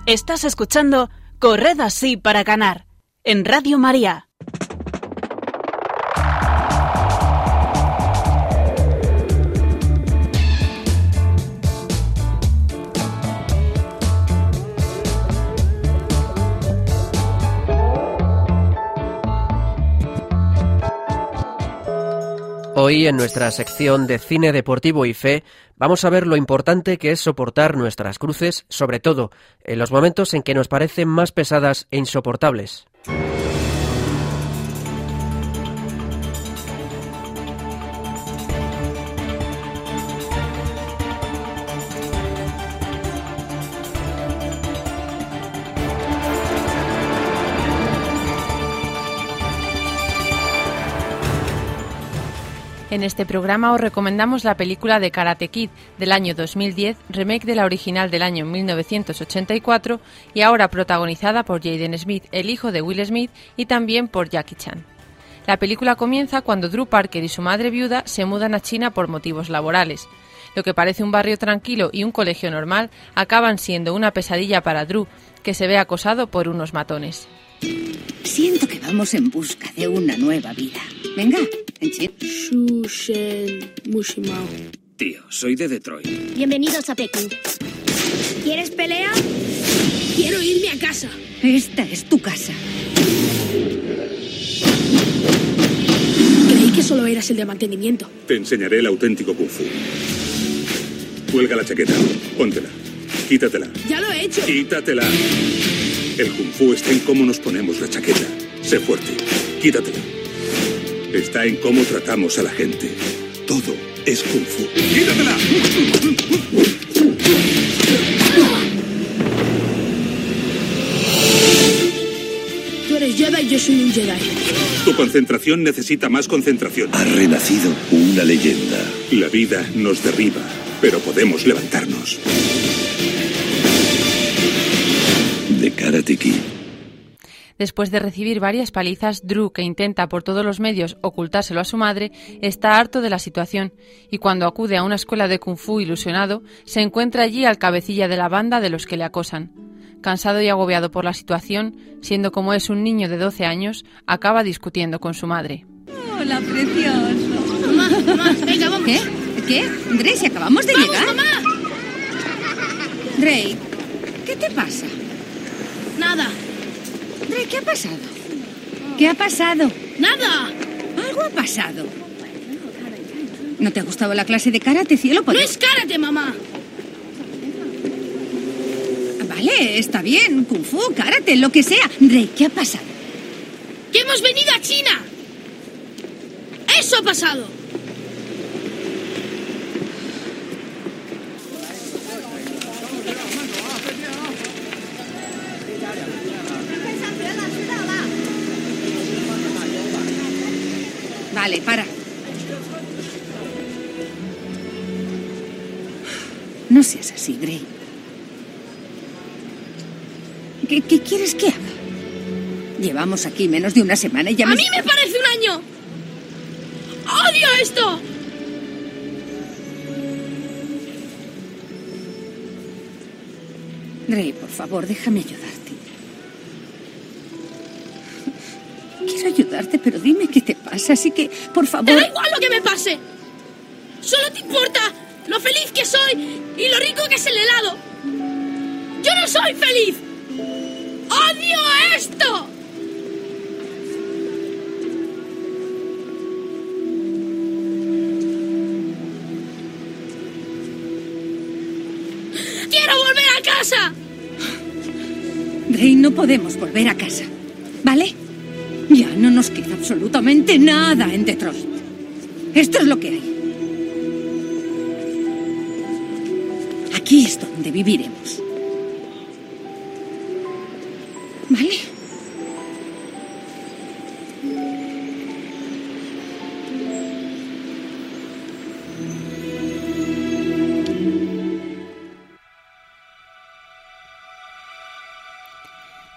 Estás escuchando Corred así para ganar en Radio María. Hoy en nuestra sección de cine deportivo y fe vamos a ver lo importante que es soportar nuestras cruces, sobre todo en los momentos en que nos parecen más pesadas e insoportables. En este programa os recomendamos la película de Karate Kid del año 2010, remake de la original del año 1984 y ahora protagonizada por Jaden Smith, el hijo de Will Smith, y también por Jackie Chan. La película comienza cuando Drew Parker y su madre viuda se mudan a China por motivos laborales. Lo que parece un barrio tranquilo y un colegio normal acaban siendo una pesadilla para Drew, que se ve acosado por unos matones. Siento que vamos en busca de una nueva vida. Venga, Mushimao. Tío, soy de Detroit. Bienvenidos a Peku. ¿Quieres pelea? Quiero irme a casa. Esta es tu casa. Creí que solo eras el de mantenimiento. Te enseñaré el auténtico Kung Fu. Cuelga la chaqueta. Póntela. Quítatela. Ya lo he hecho. Quítatela. El Kung Fu está en cómo nos ponemos la chaqueta. Sé fuerte. Quítatela. Está en cómo tratamos a la gente. Todo es Kung Fu. ¡Quítatela! Tú eres Jedi y yo soy un Jedi. Tu concentración necesita más concentración. Ha renacido una leyenda. La vida nos derriba, pero podemos levantarnos. De Karate Kid. Después de recibir varias palizas, Drew, que intenta por todos los medios ocultárselo a su madre, está harto de la situación y cuando acude a una escuela de kung fu ilusionado, se encuentra allí al cabecilla de la banda de los que le acosan. Cansado y agobiado por la situación, siendo como es un niño de 12 años, acaba discutiendo con su madre. ¡Hola, precioso! Mamá, mamá, venga, vamos. ¿Qué? ¿Qué? Drake, acabamos de ¡Vamos, llegar. mamá! Drake, ¿qué te pasa? Nada, Drake, ¿qué ha pasado? ¿Qué ha pasado? nada. Algo ha pasado. ¿No te ha gustado la clase de karate, cielo? No ¿Podemos- es karate, mamá. Vale, está bien. Kung fu, karate, lo que sea. Drake, ¿qué ha pasado? Que hemos venido a China. Eso ha pasado. Llevamos aquí menos de una semana y ya A me... mí me parece un año. ¡Odio esto! Drake, por favor, déjame ayudarte. Quiero ayudarte, pero dime qué te pasa, así que, por Te favor... da igual lo que me pase. Solo te importa lo feliz que soy y lo rico que es el helado. Yo no soy feliz. ¡Odio esto! casa. Rey, no podemos volver a casa, ¿vale? Ya no nos queda absolutamente nada en Detroit. Esto es lo que hay. Aquí es donde viviremos. ¿Vale?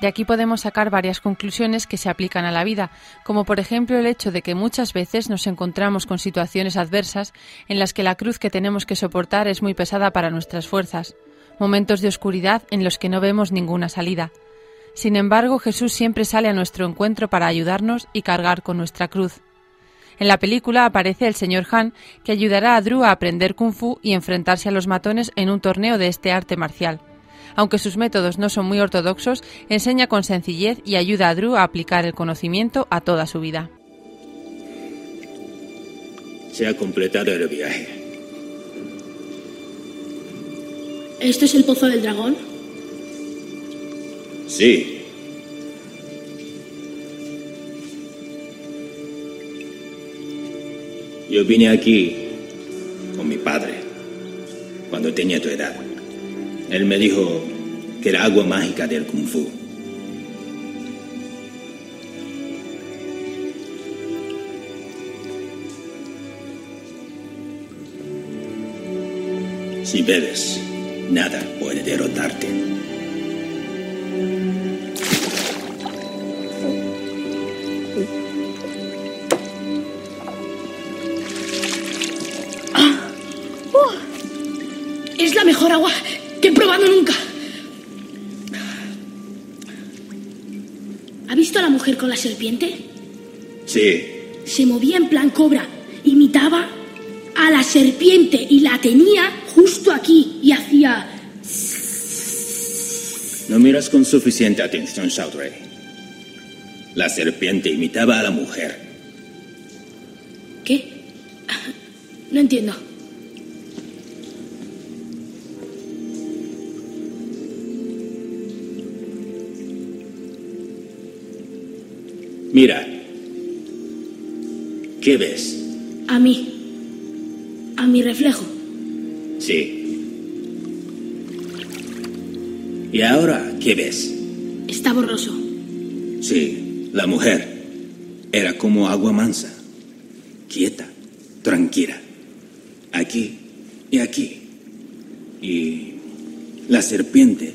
De aquí podemos sacar varias conclusiones que se aplican a la vida, como por ejemplo el hecho de que muchas veces nos encontramos con situaciones adversas en las que la cruz que tenemos que soportar es muy pesada para nuestras fuerzas, momentos de oscuridad en los que no vemos ninguna salida. Sin embargo, Jesús siempre sale a nuestro encuentro para ayudarnos y cargar con nuestra cruz. En la película aparece el señor Han, que ayudará a Drew a aprender kung fu y enfrentarse a los matones en un torneo de este arte marcial. Aunque sus métodos no son muy ortodoxos, enseña con sencillez y ayuda a Drew a aplicar el conocimiento a toda su vida. Se ha completado el viaje. ¿Esto es el pozo del dragón? Sí. Yo vine aquí con mi padre cuando tenía tu edad. Él me dijo que era agua mágica del kung fu. Si bebes, nada puede derrotarte. Es la mejor agua mujer con la serpiente? Sí, Se movía en plan cobra, imitaba a la serpiente y la tenía justo aquí y hacía... no miras con suficiente atención, Shoutray. La serpiente imitaba a la mujer. ¿Qué? No entiendo. Mira. ¿Qué ves? A mí. A mi reflejo. Sí. ¿Y ahora qué ves? Está borroso. Sí, la mujer era como agua mansa, quieta, tranquila, aquí y aquí. Y la serpiente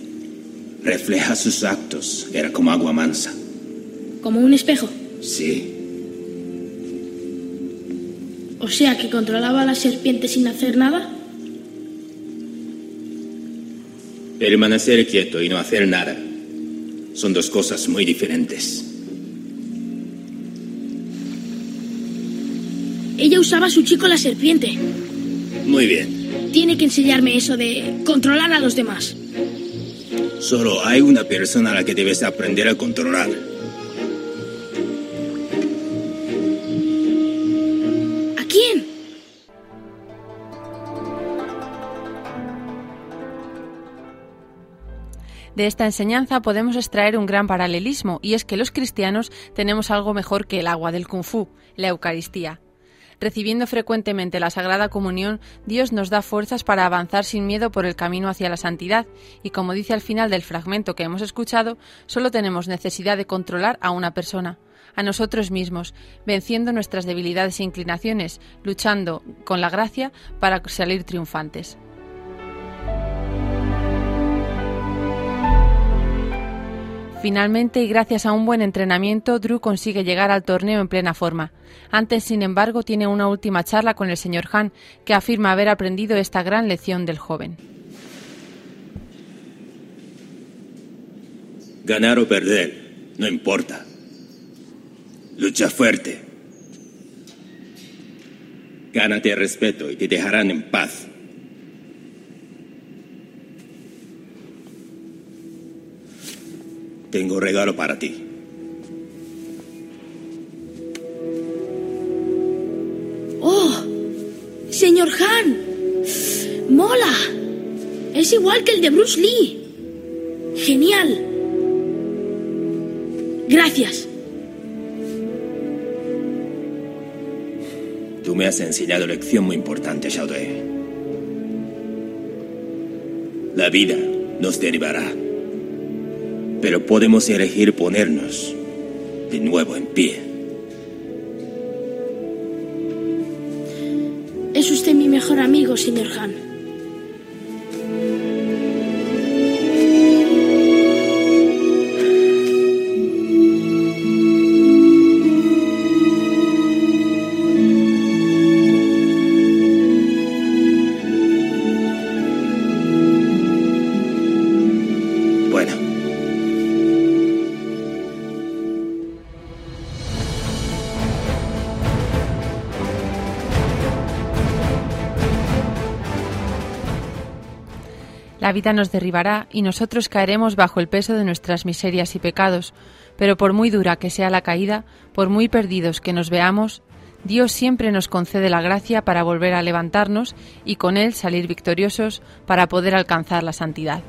refleja sus actos, era como agua mansa. Como un espejo. Sí, O sea que controlaba a la serpiente sin hacer nada. permanecer quieto y no hacer nada son dos cosas muy diferentes. Ella usaba a su chico la serpiente. Muy bien, Tiene que enseñarme eso de controlar a los demás. solo hay una persona a la que debes aprender a controlar. De esta enseñanza podemos extraer un gran paralelismo, y es que los cristianos tenemos algo mejor que el agua del kung fu, la Eucaristía. Recibiendo frecuentemente la Sagrada Comunión, Dios nos da fuerzas para avanzar sin miedo por el camino hacia la santidad, y como dice al final del fragmento que hemos escuchado, solo tenemos necesidad de controlar a una persona, a nosotros mismos, venciendo nuestras debilidades e inclinaciones, luchando con la gracia para salir triunfantes. Finalmente, y gracias a un buen entrenamiento, Drew consigue llegar al torneo en plena forma. Antes, sin embargo, tiene una última charla con el señor Han, que afirma haber aprendido esta gran lección del joven. Ganar o perder, no importa. Lucha fuerte. Gánate respeto y te dejarán en paz. Tengo un regalo para ti. ¡Oh! ¡Señor Han! ¡Mola! Es igual que el de Bruce Lee. ¡Genial! Gracias. Tú me has enseñado lección muy importante, Xiaodui. La vida nos derivará, pero podemos elegir ponernos de nuevo en pie. Es usted mi mejor amigo, señor Han. Vida nos derribará y nosotros caeremos bajo el peso de nuestras miserias y pecados, pero por muy dura que sea la caída, por muy perdidos que nos veamos, Dios siempre nos concede la gracia para volver a levantarnos y con Él salir victoriosos para poder alcanzar la santidad.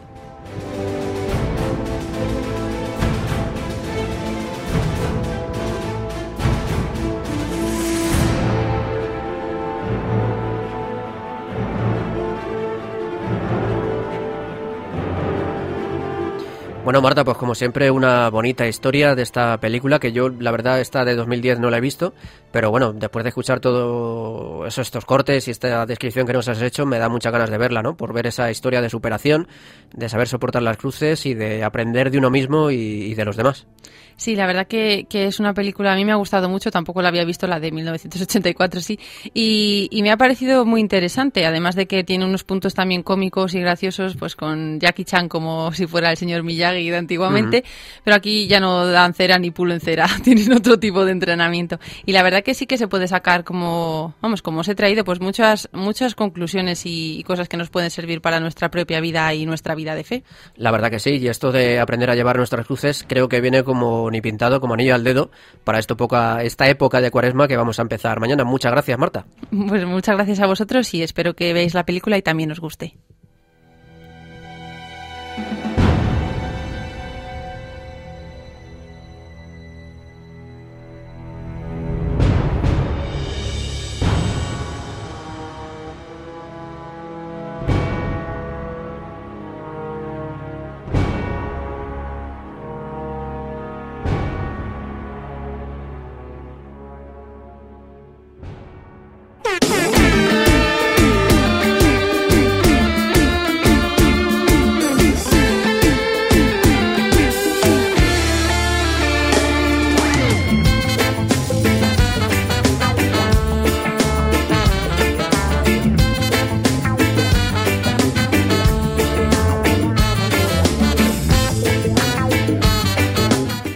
Bueno, Marta, pues como siempre, una bonita historia de esta película que yo, la verdad, esta de 2010 no la he visto, pero bueno, después de escuchar todos estos cortes y esta descripción que nos has hecho, me da muchas ganas de verla, ¿no? Por ver esa historia de superación, de saber soportar las cruces y de aprender de uno mismo y, de los demás. Sí, la verdad que, es una película, a mí me ha gustado mucho, tampoco la había visto, la de 1984, sí, y, y me ha parecido muy interesante, además de que tiene unos puntos también cómicos y graciosos, pues con Jackie Chan como si fuera el señor Miyagi de antiguamente, pero aquí ya no dan cera ni pulo en cera, tienen otro tipo de entrenamiento. Y la verdad que sí que se puede sacar como, vamos, como os he traído, pues muchas, muchas conclusiones y, cosas que nos pueden servir para nuestra propia vida y nuestra vida de fe. La verdad que sí, y esto de aprender a llevar nuestras cruces creo que viene como ni pintado, como anillo al dedo, para esta época de cuaresma que vamos a empezar mañana. Muchas gracias, Marta. Pues muchas gracias a vosotros y espero que veáis la película y también os guste.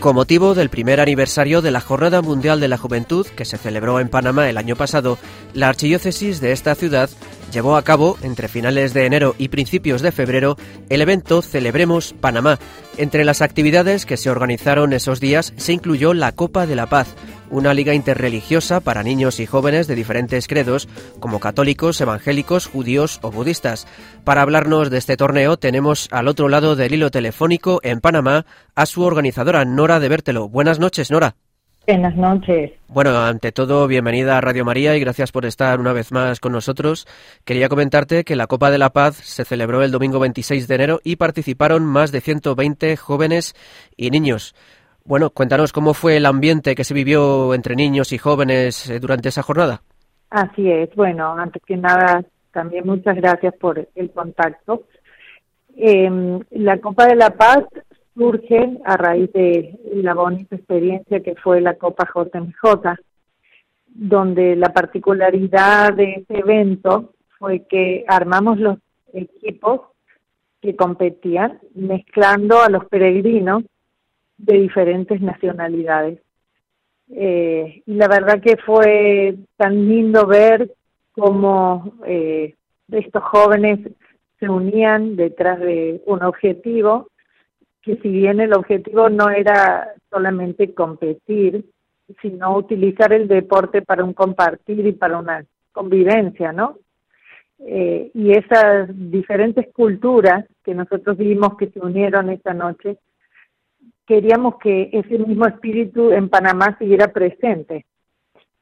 Con motivo del primer aniversario de la Jornada Mundial de la Juventud, que se celebró en Panamá el año pasado, la archidiócesis de esta ciudad llevó a cabo, entre finales de enero y principios de febrero, el evento Celebremos Panamá. Entre las actividades que se organizaron esos días se incluyó la Copa de la Paz, una liga interreligiosa para niños y jóvenes de diferentes credos, como católicos, evangélicos, judíos o budistas. Para hablarnos de este torneo tenemos al otro lado del hilo telefónico en Panamá a su organizadora Nora de Bertelo. Buenas noches, Nora. Buenas noches. Bueno, ante todo, bienvenida a Radio María y gracias por estar una vez más con nosotros. Quería comentarte que la Copa de la Paz se celebró el domingo 26 de enero y participaron más de 120 jóvenes y niños. Bueno, cuéntanos cómo fue el ambiente que se vivió entre niños y jóvenes eh, durante esa jornada. Así es. Bueno, antes que nada, también muchas gracias por el contacto. Em, la Copa de la Paz surge a raíz de la bonita experiencia que fue la Copa JMJ, donde la particularidad de ese evento fue que armamos los equipos que competían mezclando a los peregrinos de diferentes nacionalidades. Eh, y la verdad que fue tan lindo ver cómo eh, estos jóvenes se unían detrás de un objetivo, que si bien el objetivo no era solamente competir, sino utilizar el deporte para un compartir y para una convivencia, ¿no? Eh, y esas diferentes culturas que nosotros vimos que se unieron esta noche, queríamos que ese mismo espíritu en Panamá siguiera presente.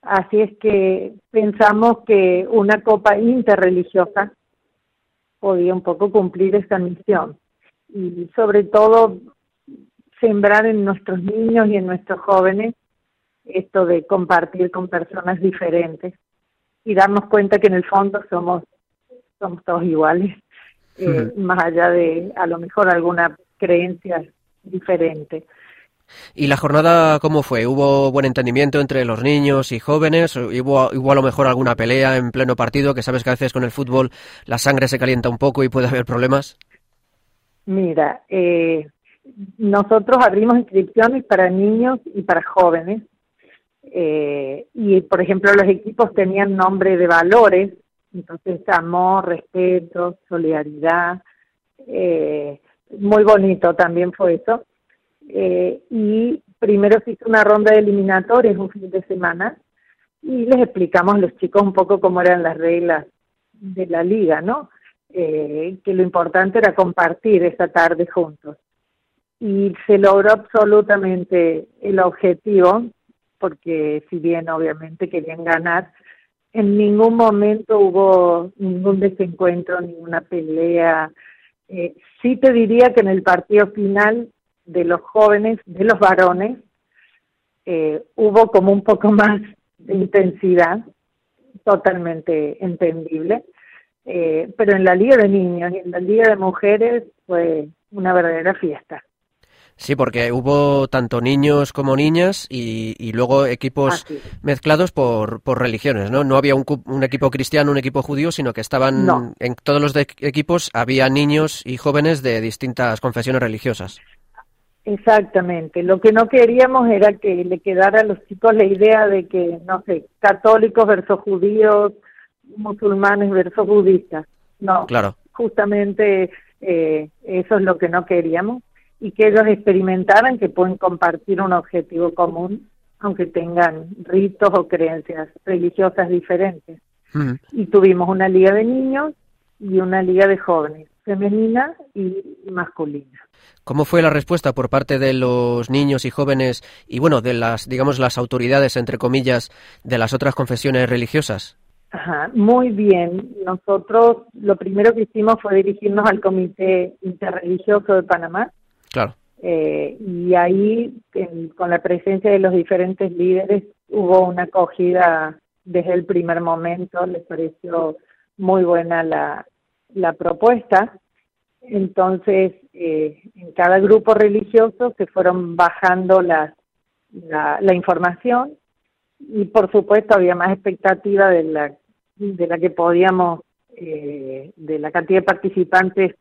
Así es que pensamos que una copa interreligiosa podía un poco cumplir esa misión y sobre todo sembrar en nuestros niños y en nuestros jóvenes esto de compartir con personas diferentes y darnos cuenta que en el fondo somos somos todos iguales, eh, más allá de a lo mejor alguna creencia diferente. ¿Y la jornada cómo fue? ¿Hubo buen entendimiento entre los niños y jóvenes? ¿Hubo, ¿Hubo, a lo mejor alguna pelea en pleno partido? Que sabes que a veces con el fútbol la sangre se calienta un poco y puede haber problemas. Mira, eh, nosotros abrimos inscripciones para niños y para jóvenes. Eh, y, por ejemplo, los equipos tenían nombre de valores, entonces amor, respeto, solidaridad. Eh, muy bonito también fue eso. Eh, y primero se hizo una ronda de eliminatorios un fin de semana y les explicamos a los chicos un poco cómo eran las reglas de la liga, ¿no? Eh, que lo importante era compartir esa tarde juntos. Y se logró absolutamente el objetivo, porque si bien obviamente querían ganar, en ningún momento hubo ningún desencuentro, ninguna pelea. Eh, sí te diría que en el partido final de los jóvenes, de los varones, eh, hubo como un poco más de intensidad, totalmente entendible, eh, pero en la Liga de Niños y en la Liga de Mujeres fue una verdadera fiesta. Sí, porque hubo tanto niños como niñas y, luego equipos mezclados por, por religiones, ¿no? No había un, un, equipo cristiano, un equipo judío, sino que estaban en todos los equipos había niños y jóvenes de distintas confesiones religiosas. Exactamente. Lo que no queríamos era que le quedara a los chicos la idea de que, no sé, católicos versus judíos, musulmanes versus budistas. No. Claro. Justamente eh, eso es lo que no queríamos y que ellos experimentaran que pueden compartir un objetivo común, aunque tengan ritos o creencias religiosas diferentes. Y tuvimos una liga de niños y una liga de jóvenes, femenina y masculina. ¿Cómo fue la respuesta por parte de los niños y jóvenes y bueno, de las digamos las autoridades entre comillas de las otras confesiones religiosas? Ajá, muy bien. Nosotros lo primero que hicimos fue dirigirnos al Comité Interreligioso de Panamá Claro. Eh, y ahí, con la presencia de los diferentes líderes, hubo una acogida desde el primer momento, les pareció muy buena la, la propuesta. Entonces, eh, en cada grupo religioso se fueron bajando la, la información y, por supuesto, había más expectativa de la, de la que podíamos, eh, de la cantidad de participantes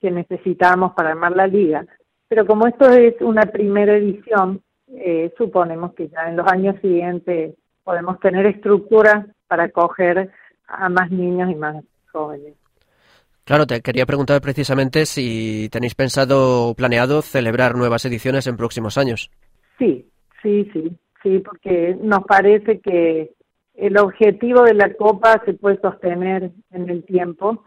que necesitábamos para armar la liga. Pero como esto es una primera edición, eh, suponemos que ya en los años siguientes podemos tener estructuras para acoger a más niños y más jóvenes. Claro, te quería preguntar precisamente si tenéis pensado o planeado celebrar nuevas ediciones en próximos años. Sí, sí, sí, sí, porque nos parece que el objetivo de la Copa se puede sostener en el tiempo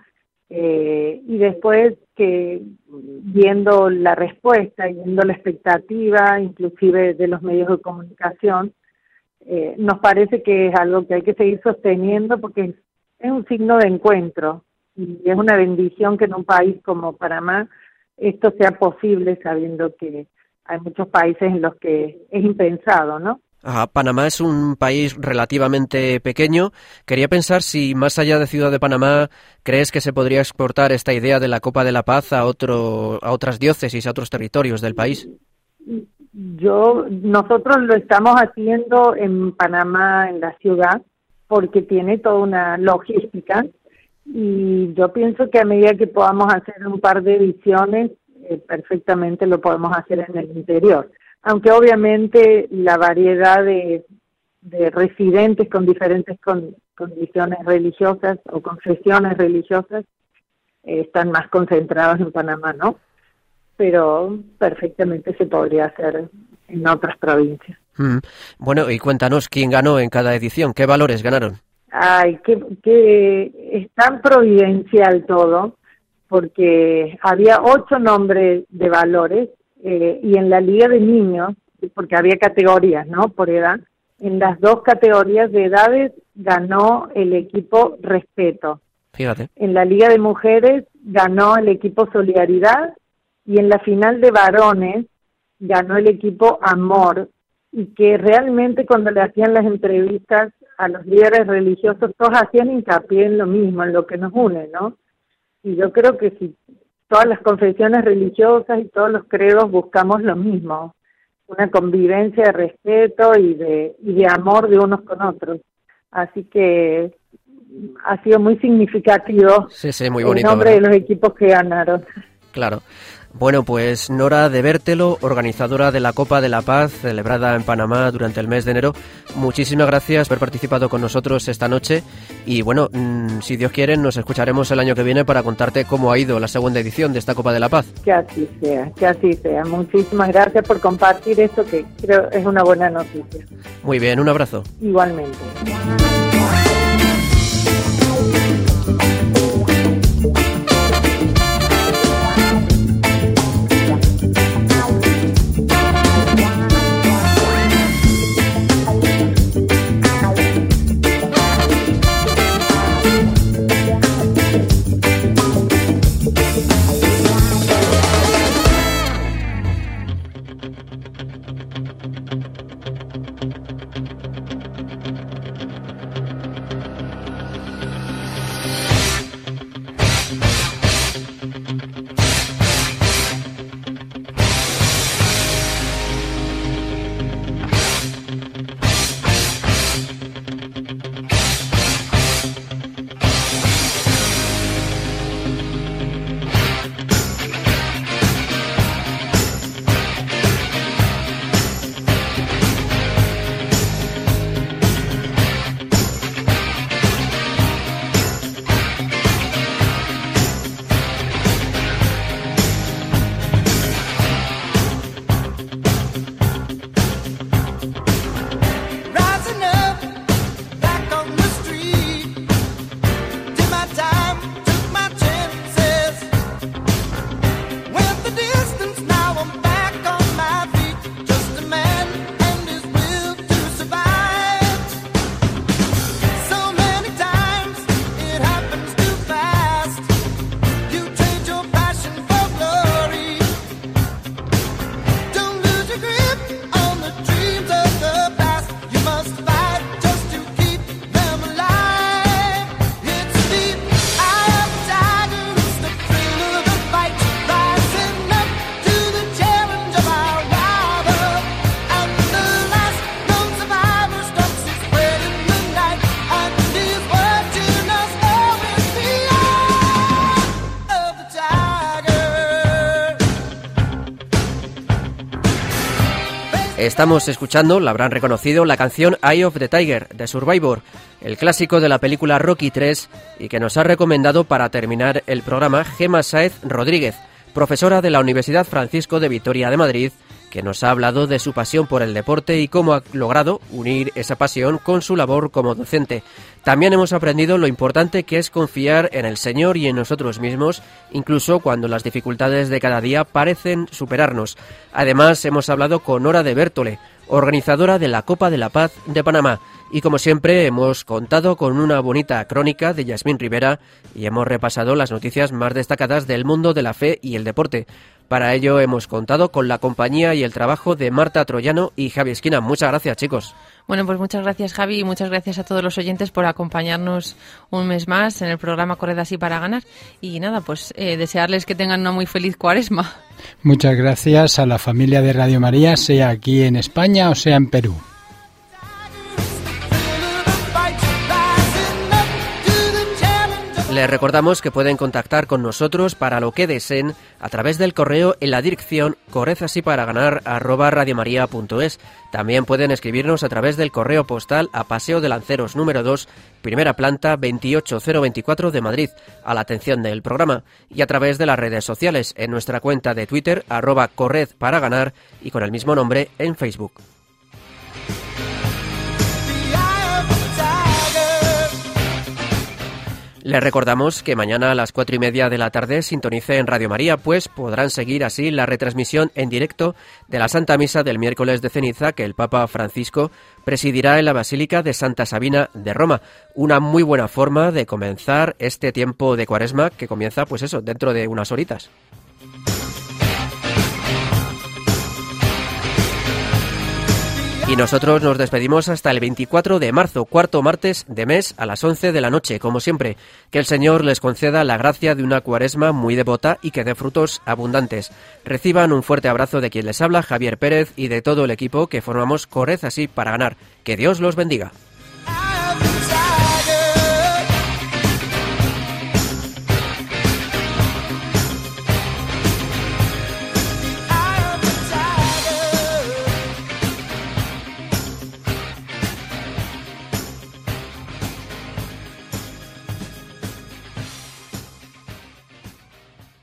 eh, y después que viendo la respuesta y viendo la expectativa, inclusive de los medios de comunicación, eh, nos parece que es algo que hay que seguir sosteniendo porque es, un signo de encuentro y es una bendición que en un país como Panamá esto sea posible sabiendo que hay muchos países en los que es impensado, ¿no? Panamá es un país relativamente pequeño. Quería pensar si más allá de Ciudad de Panamá crees que se podría exportar esta idea de la Copa de la Paz a otro, a otras diócesis, a otros territorios del país. Yo, nosotros lo estamos haciendo en Panamá, en la ciudad, porque tiene toda una logística y yo pienso que a medida que podamos hacer un par de ediciones, eh, perfectamente lo podemos hacer en el interior aunque obviamente la variedad de, residentes con diferentes condiciones religiosas o confesiones religiosas eh, están más concentrados en Panamá, ¿no? Pero perfectamente se podría hacer en otras provincias. Mm. Bueno, y cuéntanos quién ganó en cada edición, qué valores ganaron. Ay, que, que es tan providencial todo, porque había ocho nombres de valores eh, y en la Liga de Niños, porque había categorías, ¿no? Por edad, en las dos categorías de edades ganó el equipo Respeto. Fíjate. En la Liga de Mujeres ganó el equipo Solidaridad y en la final de varones ganó el equipo Amor y que realmente cuando le hacían las entrevistas a los líderes religiosos todos hacían hincapié en lo mismo, en lo que nos une, ¿no? Y yo creo que si todas las confesiones religiosas y todos los credos buscamos lo mismo, una convivencia de respeto y de, y de amor de unos con otros. Así que ha sido muy significativo sí, sí, muy bonito, el nombre de los equipos que ganaron. Claro. Bueno, pues Nora de Bertelo, organizadora de la Copa de la Paz, celebrada en Panamá durante el mes de enero, muchísimas gracias por haber participado con nosotros esta noche y bueno, mm, si Dios quiere, nos escucharemos el año que viene para contarte cómo ha ido la segunda edición de esta Copa de la Paz. Que así sea, que así sea. Muchísimas gracias por compartir esto que creo es una buena noticia. Muy bien, un abrazo. Igualmente. Estamos escuchando, la habrán reconocido, la canción Eye of the Tiger de Survivor, el clásico de la película Rocky 3 y que nos ha recomendado para terminar el programa Gema Saez Rodríguez, profesora de la Universidad Francisco de Vitoria de Madrid que nos ha hablado de su pasión por el deporte y cómo ha logrado unir esa pasión con su labor como docente. También hemos aprendido lo importante que es confiar en el Señor y en nosotros mismos, incluso cuando las dificultades de cada día parecen superarnos. Además, hemos hablado con Nora de Bertole, organizadora de la Copa de la Paz de Panamá. Y como siempre hemos contado con una bonita crónica de Yasmín Rivera y hemos repasado las noticias más destacadas del mundo de la fe y el deporte. Para ello hemos contado con la compañía y el trabajo de Marta Troyano y Javi Esquina. Muchas gracias, chicos. Bueno, pues muchas gracias, Javi, y muchas gracias a todos los oyentes por acompañarnos un mes más en el programa Corred así para ganar. Y nada, pues eh, desearles que tengan una muy feliz cuaresma. Muchas gracias a la familia de Radio María, sea aquí en España o sea en Perú. Les recordamos que pueden contactar con nosotros para lo que deseen a través del correo en la dirección correzasiparaгаnar@radiomaria.es. También pueden escribirnos a través del correo postal a Paseo de Lanceros número 2, primera planta 28024 de Madrid, a la atención del programa, y a través de las redes sociales en nuestra cuenta de Twitter arroba corred para ganar y con el mismo nombre en Facebook. Les recordamos que mañana a las cuatro y media de la tarde sintonice en Radio María, pues podrán seguir así la retransmisión en directo de la Santa Misa del miércoles de ceniza que el Papa Francisco presidirá en la Basílica de Santa Sabina de Roma. Una muy buena forma de comenzar este tiempo de cuaresma que comienza, pues eso, dentro de unas horitas. Y nosotros nos despedimos hasta el 24 de marzo, cuarto martes de mes a las 11 de la noche, como siempre. Que el Señor les conceda la gracia de una cuaresma muy devota y que dé frutos abundantes. Reciban un fuerte abrazo de quien les habla, Javier Pérez, y de todo el equipo que formamos Corred así para ganar. Que Dios los bendiga.